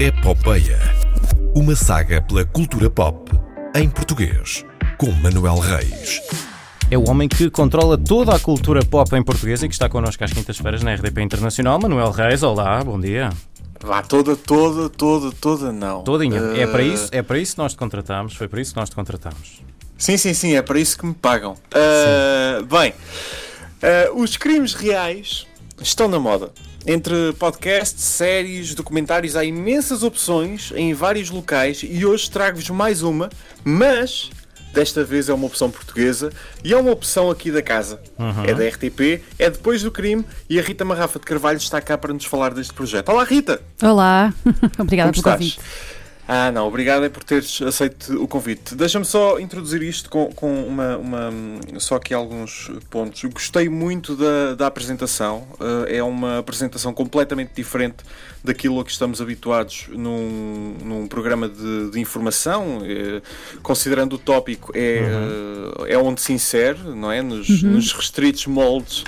Epopeia. Uma saga pela cultura pop em português, com Manuel Reis. É o homem que controla toda a cultura pop em português e que está connosco às quintas-feiras na RDP Internacional. Manuel Reis, olá, bom dia. Vá, toda, toda, toda, toda não. Todinha. Uh, É, para isso, é para isso que nós te contratamos, foi para isso que nós te contratamos. Sim, sim, sim, é para isso que me pagam. Uh, bem, uh, os crimes reais estão na moda. Entre podcasts, séries, documentários, há imensas opções em vários locais e hoje trago-vos mais uma, mas desta vez é uma opção portuguesa e é uma opção aqui da casa. É da RTP, é depois do crime e a Rita Marrafa de Carvalho está cá para nos falar deste projeto. Olá, Rita! Olá, obrigada Como pelo estás? convite. Ah, não, obrigado é por teres aceito o convite. Deixa-me só introduzir isto com, com uma, uma- Só aqui alguns pontos. Gostei muito da, da apresentação. Eh, é uma apresentação completamente diferente daquilo a que estamos habituados num, num programa de, de informação. Eh, considerando o tópico, é, eh, é onde se insere, não é? Nos, Uhum. nos restritos moldes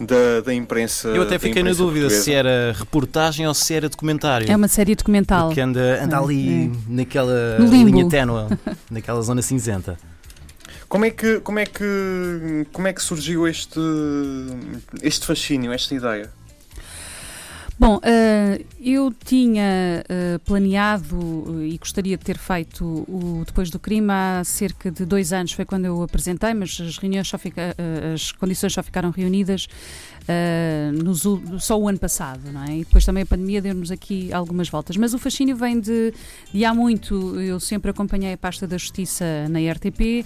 da, da imprensa. Eu até fiquei na dúvida portuguesa. se era reportagem ou se era documentário. É uma série documental. Porque anda, anda É, ali é. naquela No limbo. linha ténue, naquela zona cinzenta. Como é que como é que como é que surgiu este este fascínio, esta ideia? Bom, eh, eu tinha eh, planeado eh, e gostaria de ter feito o Depois do Crime há cerca de dois anos, foi quando eu apresentei, mas as reuniões só fica, as condições só ficaram reunidas nos só o ano passado, não é? E depois também a pandemia deu-nos aqui algumas voltas. Mas o fascínio vem de, de há muito, eu sempre acompanhei a pasta da Justiça na RTP,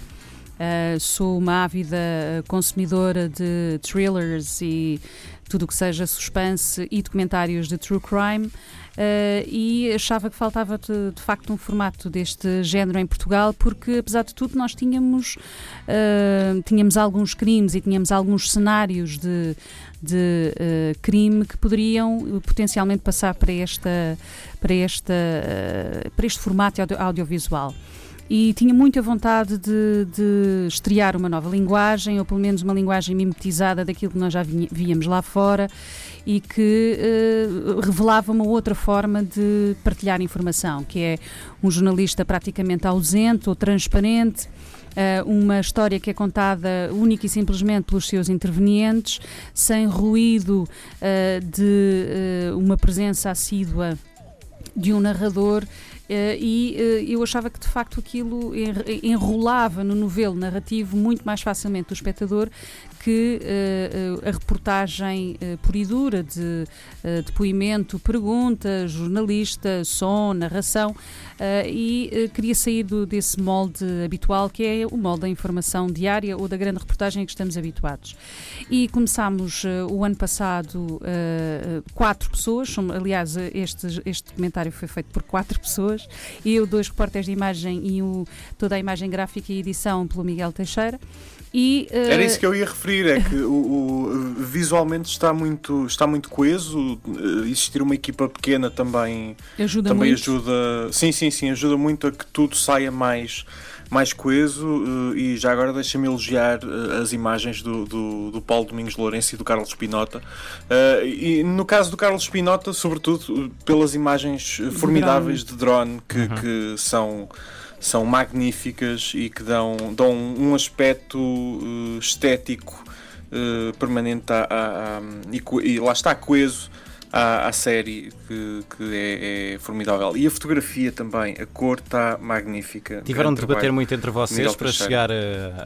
Uh, sou uma ávida consumidora de thrillers e tudo o que seja suspense e documentários de true crime uh, e achava que faltava de, de facto um formato deste género em Portugal porque apesar de tudo nós tínhamos uh, tínhamos alguns crimes e tínhamos alguns cenários de, de uh, crime que poderiam potencialmente passar para esta para esta para este formato audio- audiovisual e tinha muita vontade de, de estrear uma nova linguagem, ou pelo menos uma linguagem mimetizada daquilo que nós já víamos lá fora e que eh, revelava uma outra forma de partilhar informação, que é um jornalista praticamente ausente ou transparente. eh, uma história que é contada única e simplesmente pelos seus intervenientes, sem ruído eh, de eh, uma presença assídua de um narrador e eh, eu achava que de facto aquilo en- enrolava no novelo narrativo muito mais facilmente o espectador que eh, eh, a reportagem eh, pura e dura de eh, depoimento, pergunta, jornalista, som, narração eh, e eh, queria sair do- desse molde habitual que é o molde da informação diária ou da grande reportagem a que estamos habituados. E começámos eh, o ano passado eh, eh, quatro pessoas, aliás eh, este, este documentário foi feito por quatro pessoas, eu, dois repórteres de imagem e o- toda a imagem gráfica e edição pelo Miguel Teixeira. E, eh, Era isso que eu ia referir, é que o, o- visualmente está muito, está muito coeso, eh, existir uma equipa pequena também, ajuda também muito. ajuda. Sim, sim, sim, ajuda muito a que tudo saia mais, mais coeso eh, e já agora deixa-me elogiar eh, as imagens do, do, do Paulo Domingos Lourenço e do Carlos Pinota. Eh, e no caso do Carlos Pinota, sobretudo pelas imagens formidáveis de drone que, que são são magníficas e que dão, dão um aspecto estético permanente à, à- à- e, e lá está coeso à, à série que, que é, é formidável e a fotografia também a cor está magnífica Tiveram de debater muito entre vocês para chegar a-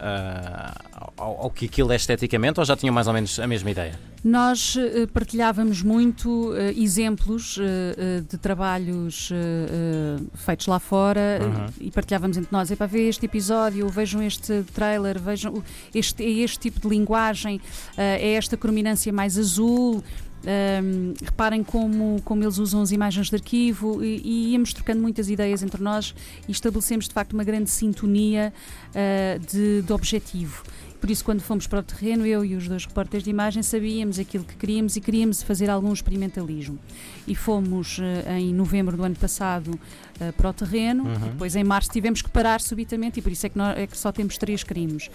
a- ao, ao que aquilo é esteticamente ou já tinham mais ou menos a mesma ideia? Nós eh, partilhávamos muito eh, exemplos eh, eh, de trabalhos eh, eh, feitos lá fora eh, Uhum. e partilhávamos entre nós. Epá, vê este episódio, vejam este trailer, vejam este, é este tipo de linguagem, eh, é esta crominância mais azul. Ahm, reparem como, como eles usam as imagens de arquivo e, e íamos trocando muitas ideias entre nós e estabelecemos de facto uma grande sintonia ah, de, de objetivo. Por isso, quando fomos para o terreno, eu e os dois repórteres de imagem sabíamos aquilo que queríamos e queríamos fazer algum experimentalismo. E fomos eh, em novembro do ano passado eh, para o terreno, Uhum. depois em março tivemos que parar subitamente, e por isso é que, nós, é que só temos três crimes.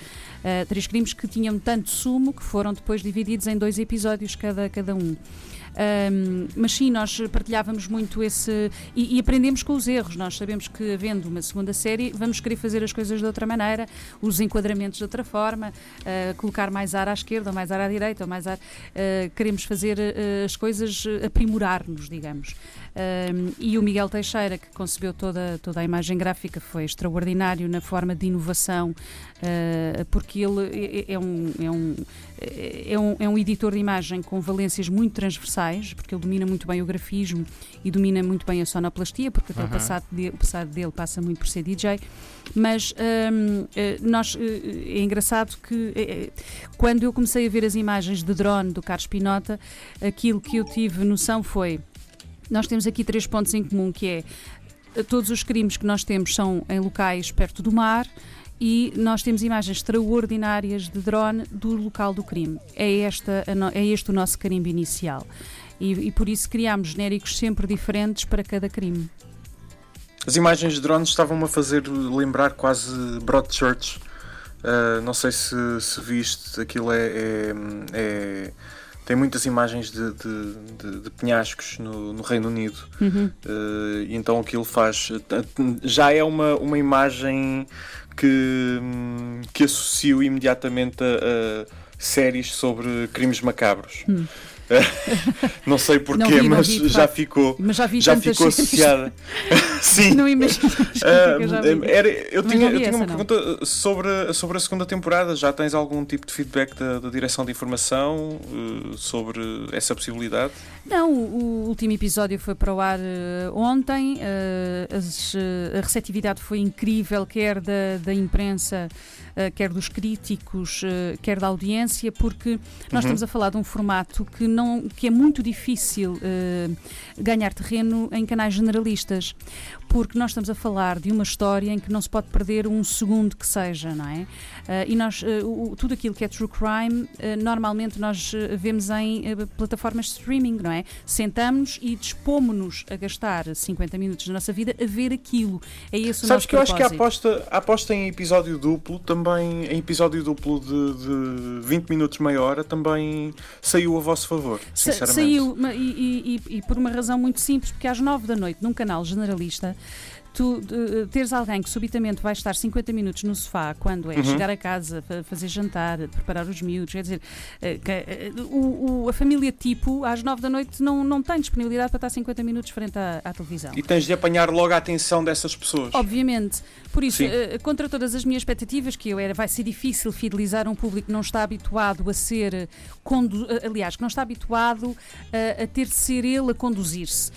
Eh, três crimes que tinham tanto sumo que foram depois divididos em dois episódios cada, cada um. Um, mas sim, nós partilhávamos muito esse. E, e, aprendemos com os erros. Nós sabemos que, havendo uma segunda série, vamos querer fazer as coisas de outra maneira, os enquadramentos de outra forma, uh, colocar mais ar à esquerda, ou mais ar à direita, ou mais ar. Uh, queremos fazer uh, as coisas, aprimorar-nos, digamos. E o Miguel Teixeira, que concebeu toda, toda a imagem gráfica, foi extraordinário na forma de inovação, porque ele é, é, um, é, um, é, um, é um editor de imagem com valências muito transversais, porque ele domina muito bem o grafismo e domina muito bem a sonoplastia, porque até uhum. o, passado de, o passado dele passa muito por ser DJ. Mas nós, é engraçado que quando eu comecei a ver as imagens de drone do Carlos Pinota, aquilo que eu tive noção foi nós temos aqui três pontos em comum, que é eh, todos os crimes que nós temos são em locais perto do mar e nós temos imagens extraordinárias de drone do local do crime. É, esta, é este o nosso carimbo inicial. E, e por isso criámos genéricos sempre diferentes para cada crime. As imagens de drones estavam-me a fazer lembrar quase Broadchurch. Uh, não sei se, se viste, aquilo é, é, é tem muitas imagens de, de, de, de penhascos no, no, Reino Unido. Uhum. Uh, então aquilo faz. Já é uma, uma imagem que, que associo imediatamente a, a séries sobre crimes macabros. Uhum. Não sei porquê, vi, mas vi, já ficou, mas já, vi já ficou associada. Sim. Não imagino. Uh, era, eu tinha, eu tinha uma não. pergunta sobre, sobre a segunda temporada. Já tens algum tipo de feedback da, da direção de informação uh, sobre essa possibilidade? Não, o, o, último episódio foi para o ar uh, ontem. As, a receptividade foi incrível, quer da, da imprensa, quer dos críticos, quer da audiência, porque nós uhum. estamos a falar de um formato que não, que é muito difícil uh, ganhar terreno em canais generalistas, porque nós estamos a falar de uma história em que não se pode perder um segundo que seja, não é? E nós, uh, tudo aquilo que é true crime, normalmente nós vemos em plataformas de streaming, não é? Sentamos e dispomos-nos a gastar 50 minutos da nossa vida a ver aquilo. É esse o Sabes que propósito. eu acho que a aposta, a aposta em episódio duplo, também em episódio duplo de, de 20 minutos, meia hora, também saiu a vosso favor sinceramente. Saiu, e, e, e, por uma razão muito simples, porque às nove da noite, num canal generalista, tu uh, teres alguém que subitamente vai estar 50 minutos no sofá quando é uhum. chegar a casa, fazer jantar, preparar os miúdos, quer dizer, uh, que, uh, o, o, a família tipo às 9 da noite não, não tem disponibilidade para estar 50 minutos frente à, à televisão. E tens de apanhar logo a atenção dessas pessoas. Obviamente. Por isso, contra todas as minhas expectativas, que eu era, vai ser difícil fidelizar um público que não está habituado a ser, aliás, que não está habituado a, a ter de ser ele a conduzir-se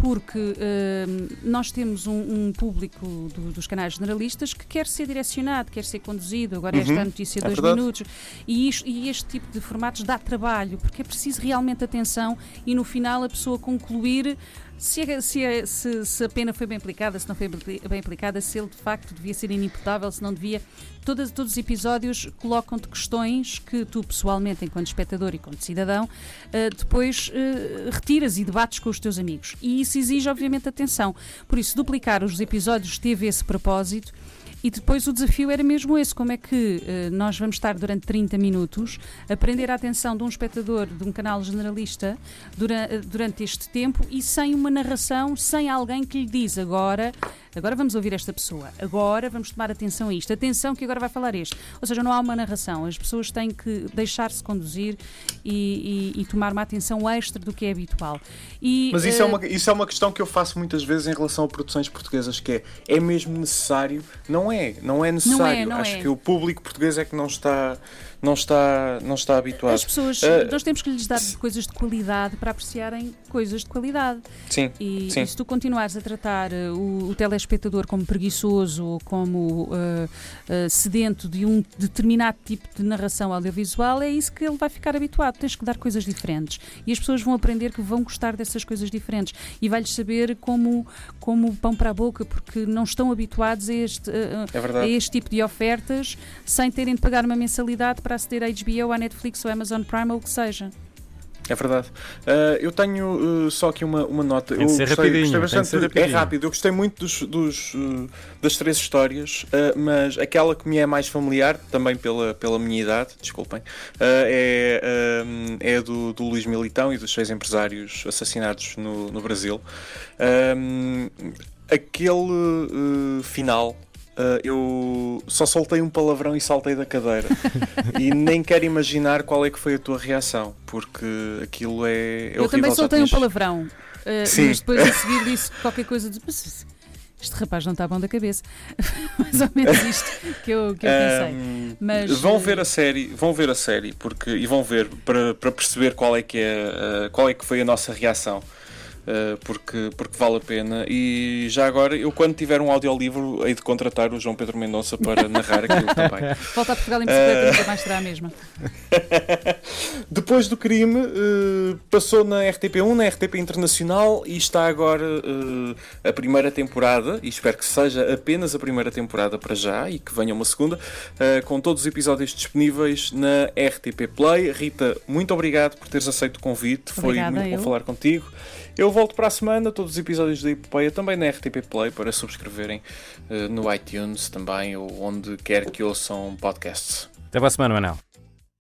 porque uh, nós temos um, um público do, dos canais generalistas que quer ser direcionado, quer ser conduzido. Agora, uhum. esta notícia, é dois verdade. minutos. E, isto, e este tipo de formatos dá trabalho, porque é preciso realmente atenção e no final a pessoa concluir se, é, se, é, se, se, a pena foi bem aplicada, se não foi bem aplicada, se ele de facto devia ser inimputável, se não devia. Todos, todos os episódios colocam-te questões que tu, pessoalmente, enquanto espectador e enquanto cidadão, uh, depois uh, retiras e debates com os teus amigos. E isso exige, obviamente, atenção. Por isso, duplicar os episódios teve esse propósito. E depois o desafio era mesmo esse: como é que uh, nós vamos estar durante 30 minutos a prender a atenção de um espectador de um canal generalista durante, durante este tempo e sem uma narração, sem alguém que lhe diz agora agora vamos ouvir esta pessoa, agora vamos tomar atenção a isto, atenção que agora vai falar este. Ou seja, não há uma narração, as pessoas têm que deixar-se conduzir e, e, e, tomar uma atenção extra do que é habitual. E, Mas isso, uh... é uma, isso é uma questão que eu faço muitas vezes em relação a produções portuguesas, que é, é mesmo necessário? Não é, não é necessário. Não é, não Acho é. que o público português é que não está não está, não está habituado. As pessoas, uh, nós temos que lhes dar coisas de qualidade para apreciarem coisas de qualidade. Sim. E, sim. e se tu continuares a tratar uh, o, o telespectador como preguiçoso ou como uh, sedento de um determinado tipo de narração audiovisual, é isso que ele vai ficar habituado. Tens que dar coisas diferentes. E as pessoas vão aprender que vão gostar dessas coisas diferentes. E vai-lhes saber como, como pão para a boca, porque não estão habituados a este, é a este tipo de ofertas sem terem de pagar uma mensalidade para aceder à HBO, à Netflix ou à Amazon Prime ou o que seja. É verdade. Uh, eu tenho uh, só aqui uma, uma nota. Tem ser gostei, rapidinho. gostei tem bastante. ser É rapidinho. rápido. Eu gostei muito dos, dos, uh, das três histórias, uh, mas aquela que me é mais familiar, também pela, pela minha idade, desculpem, uh, é, é do, do Luís Militão e dos seis empresários assassinados no, no Brasil. Aquele uh, final. Uh, eu só soltei um palavrão e saltei da cadeira. e nem quero imaginar qual é que foi a tua reação, porque aquilo é, é eu horrível. também soltei um tinhas- palavrão, uh, Sim. mas depois a seguir disse qualquer coisa de. "Mas Este rapaz não está bom da cabeça. Mais ou menos isto que eu, que eu pensei. Ahm, Mas, vão eh, ver a série, vão ver a série porque e vão ver para, para perceber qual é que é uh, qual é que foi a nossa reação. Uh, porque, porque vale a pena e já agora eu quando tiver um audiolivro hei de contratar o João Pedro Mendonça para narrar aquilo também Volta a Portugal em bicicleta Eh, nunca mais será a mesma. Depois do crime, eh, passou na RTP1, na RTP Internacional e está agora eh, a primeira temporada, e espero que seja apenas a primeira temporada para já e que venha uma segunda, eh, com todos os episódios disponíveis na RTP Play. Rita, muito obrigado por teres aceito o convite, foi Obrigada, muito bom eu. falar contigo. Eu volto para a semana, todos os episódios da Epopeia também na RTP Play para subscreverem eh, no iTunes também ou onde quer que ouçam podcasts. Até para a semana, Manel.